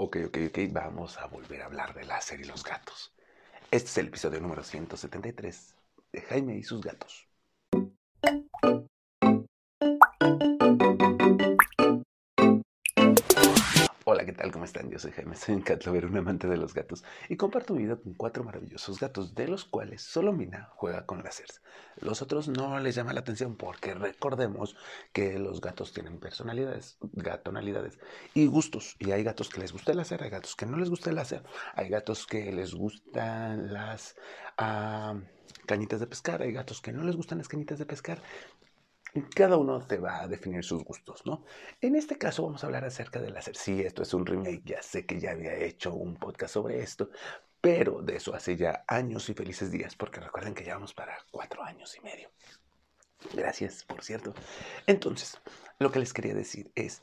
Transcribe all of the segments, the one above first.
Ok, ok, ok, vamos a volver a hablar de láser y los gatos. Este es el episodio número 173 de Jaime y sus gatos. ¿Cómo están? Yo soy Jaime, soy un un amante de los gatos y comparto mi vida con cuatro maravillosos gatos, de los cuales solo Mina juega con láseres. Los otros no les llama la atención porque recordemos que los gatos tienen personalidades, gatonalidades y gustos. Y hay gatos que les gusta el láser, hay gatos que no les gusta el láser, hay gatos que les gustan las ah, cañitas de pescar, hay gatos que no les gustan las cañitas de pescar cada uno te va a definir sus gustos, ¿no? En este caso vamos a hablar acerca del láser. Sí, esto es un remake, ya sé que ya había hecho un podcast sobre esto, pero de eso hace ya años y felices días, porque recuerden que llevamos para cuatro años y medio. Gracias, por cierto. Entonces, lo que les quería decir es,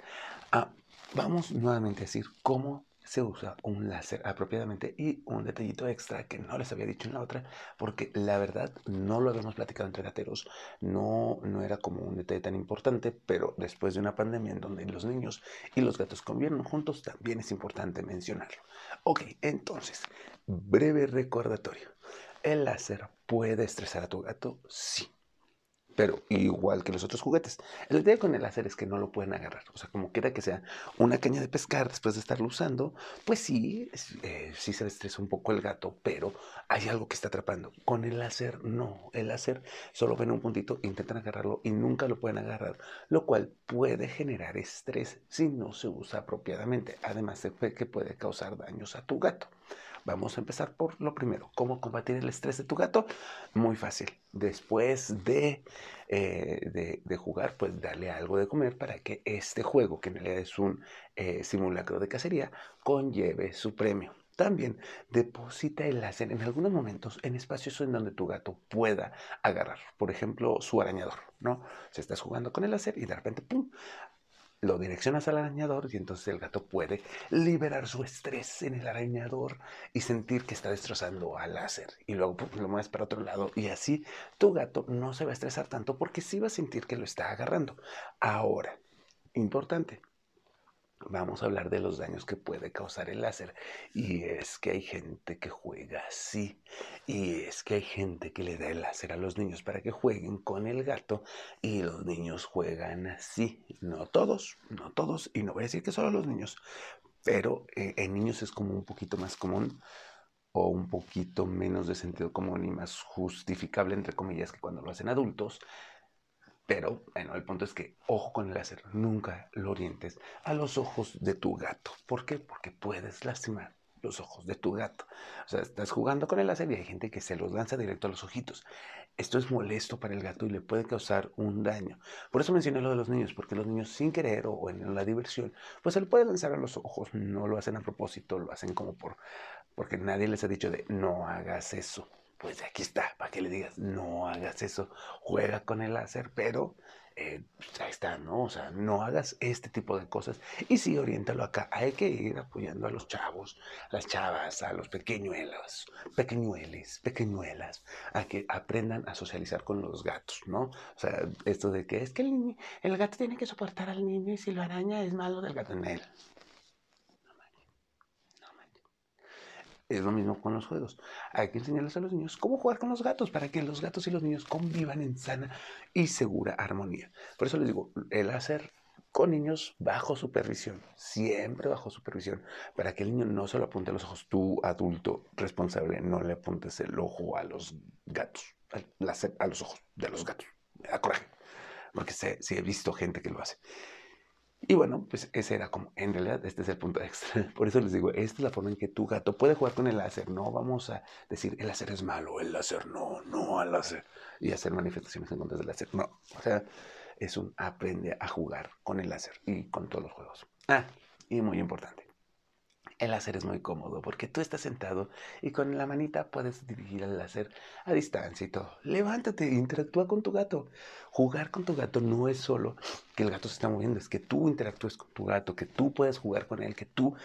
ah, vamos nuevamente a decir cómo se usa un láser apropiadamente y un detallito extra que no les había dicho en la otra, porque la verdad no lo habíamos platicado entre gateros, no, no era como un detalle tan importante, pero después de una pandemia en donde los niños y los gatos conviven juntos, también es importante mencionarlo. Ok, entonces, breve recordatorio. ¿El láser puede estresar a tu gato? Sí pero igual que los otros juguetes. El detalle con el láser es que no lo pueden agarrar. O sea, como quiera que sea una caña de pescar después de estarlo usando, pues sí, eh, sí se estresa un poco el gato, pero hay algo que está atrapando. Con el láser, no. El láser solo ven un puntito, intentan agarrarlo y nunca lo pueden agarrar, lo cual puede generar estrés si no se usa apropiadamente. Además, de que puede causar daños a tu gato. Vamos a empezar por lo primero. ¿Cómo combatir el estrés de tu gato? Muy fácil. Después de, eh, de, jugar, pues darle algo de comer para que este juego, que en realidad es un eh, simulacro de cacería, conlleve su premio. También deposita el láser en algunos momentos en espacios en donde tu gato pueda agarrar. Por ejemplo, su arañador, ¿no? Si estás jugando con el láser y de repente, ¡pum! Lo direccionas al arañador y entonces el gato puede liberar su estrés en el arañador y sentir que está destrozando al láser. Y luego lo mueves para otro lado y así tu gato no se va a estresar tanto porque sí va a sentir que lo está agarrando. Ahora, importante, vamos a hablar de los daños que puede causar el láser. Y es que hay gente que juega así. Y es que hay gente que le da el láser a los niños para que jueguen con el gato. Y los niños juegan así. No todos, no todos. Y no voy a decir que solo los niños. Pero eh, en niños es como un poquito más común o un poquito menos de sentido común y más justificable, entre comillas, que cuando lo hacen adultos. Pero, bueno, el punto es que, ojo con el láser, nunca lo orientes a los ojos de tu gato. ¿Por qué? Porque puedes lastimar los ojos de tu gato. O sea, estás jugando con el láser y hay gente que se los lanza directo a los ojitos. Esto es molesto para el gato y le puede causar un daño. Por eso mencioné lo de los niños, porque los niños sin querer o en la diversión, pues se le puede lanzar a los ojos. No lo hacen a propósito, lo hacen como por, porque nadie les ha dicho de no hagas eso pues aquí está, para que le digas, no hagas eso, juega con el láser, pero eh, pues, ahí está, ¿no? O sea, no hagas este tipo de cosas y sí, oriéntalo acá. Hay que ir apoyando a los chavos, las chavas, a los pequeñuelos, pequeñueles, pequeñuelas, a que aprendan a socializar con los gatos, ¿no? O sea, esto de que es que el, el gato tiene que soportar al niño y si lo araña es malo del gato en él. Es lo mismo con los juegos. Hay que enseñarles a los niños cómo jugar con los gatos para que los gatos y los niños convivan en sana y segura armonía. Por eso les digo, el hacer con niños bajo supervisión, siempre bajo supervisión, para que el niño no solo apunte los ojos, tú adulto responsable, no le apuntes el ojo a los gatos, a los ojos de los gatos. Me da coraje, porque sé, sí he visto gente que lo hace. Y bueno, pues ese era como, en realidad este es el punto extra. Por eso les digo, esta es la forma en que tu gato puede jugar con el láser. No vamos a decir, el láser es malo, el láser no, no al láser. Y hacer manifestaciones en contra del láser. No, o sea, es un aprende a jugar con el láser y con todos los juegos. Ah, y muy importante. El láser es muy cómodo porque tú estás sentado y con la manita puedes dirigir el láser a distancia y todo. Levántate, interactúa con tu gato. Jugar con tu gato no es solo que el gato se está moviendo, es que tú interactúes con tu gato, que tú puedes jugar con él, que tú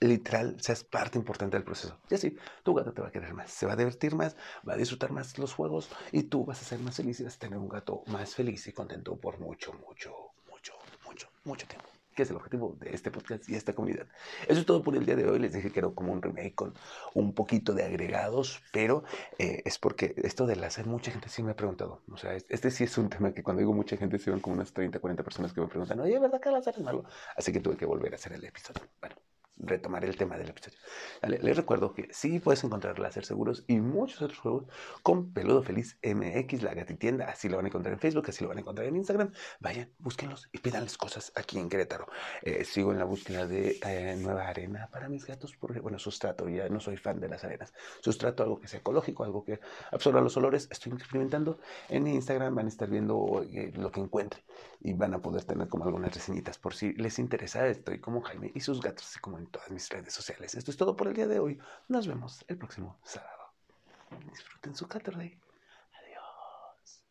literal seas parte importante del proceso. Y así, tu gato te va a querer más, se va a divertir más, va a disfrutar más los juegos y tú vas a ser más feliz y vas a tener un gato más feliz y contento por mucho, mucho, mucho, mucho, mucho tiempo. Que es el objetivo de este podcast y esta comunidad. Eso es todo por el día de hoy. Les dije que era como un remake con un poquito de agregados, pero eh, es porque esto del láser, mucha gente sí me ha preguntado. O sea, este sí es un tema que cuando digo mucha gente, se van como unas 30, 40 personas que me preguntan, oye, ¿verdad que el láser es malo? Así que tuve que volver a hacer el episodio. Bueno retomar el tema del episodio. les recuerdo que sí puedes encontrar láser seguros y muchos otros juegos con Peludo Feliz MX, la gatitienda. Así lo van a encontrar en Facebook, así lo van a encontrar en Instagram. Vayan, búsquenlos y pídanles cosas aquí en Querétaro. Eh, sigo en la búsqueda de eh, nueva arena para mis gatos, porque, bueno, sustrato, ya no soy fan de las arenas. Sustrato algo que sea ecológico, algo que absorba los olores. Estoy experimentando. En Instagram van a estar viendo eh, lo que encuentre y van a poder tener como algunas reseñitas por si les interesa. Estoy como Jaime y sus gatos, así como todas mis redes sociales. Esto es todo por el día de hoy. Nos vemos el próximo sábado. Disfruten su Caterday. Adiós.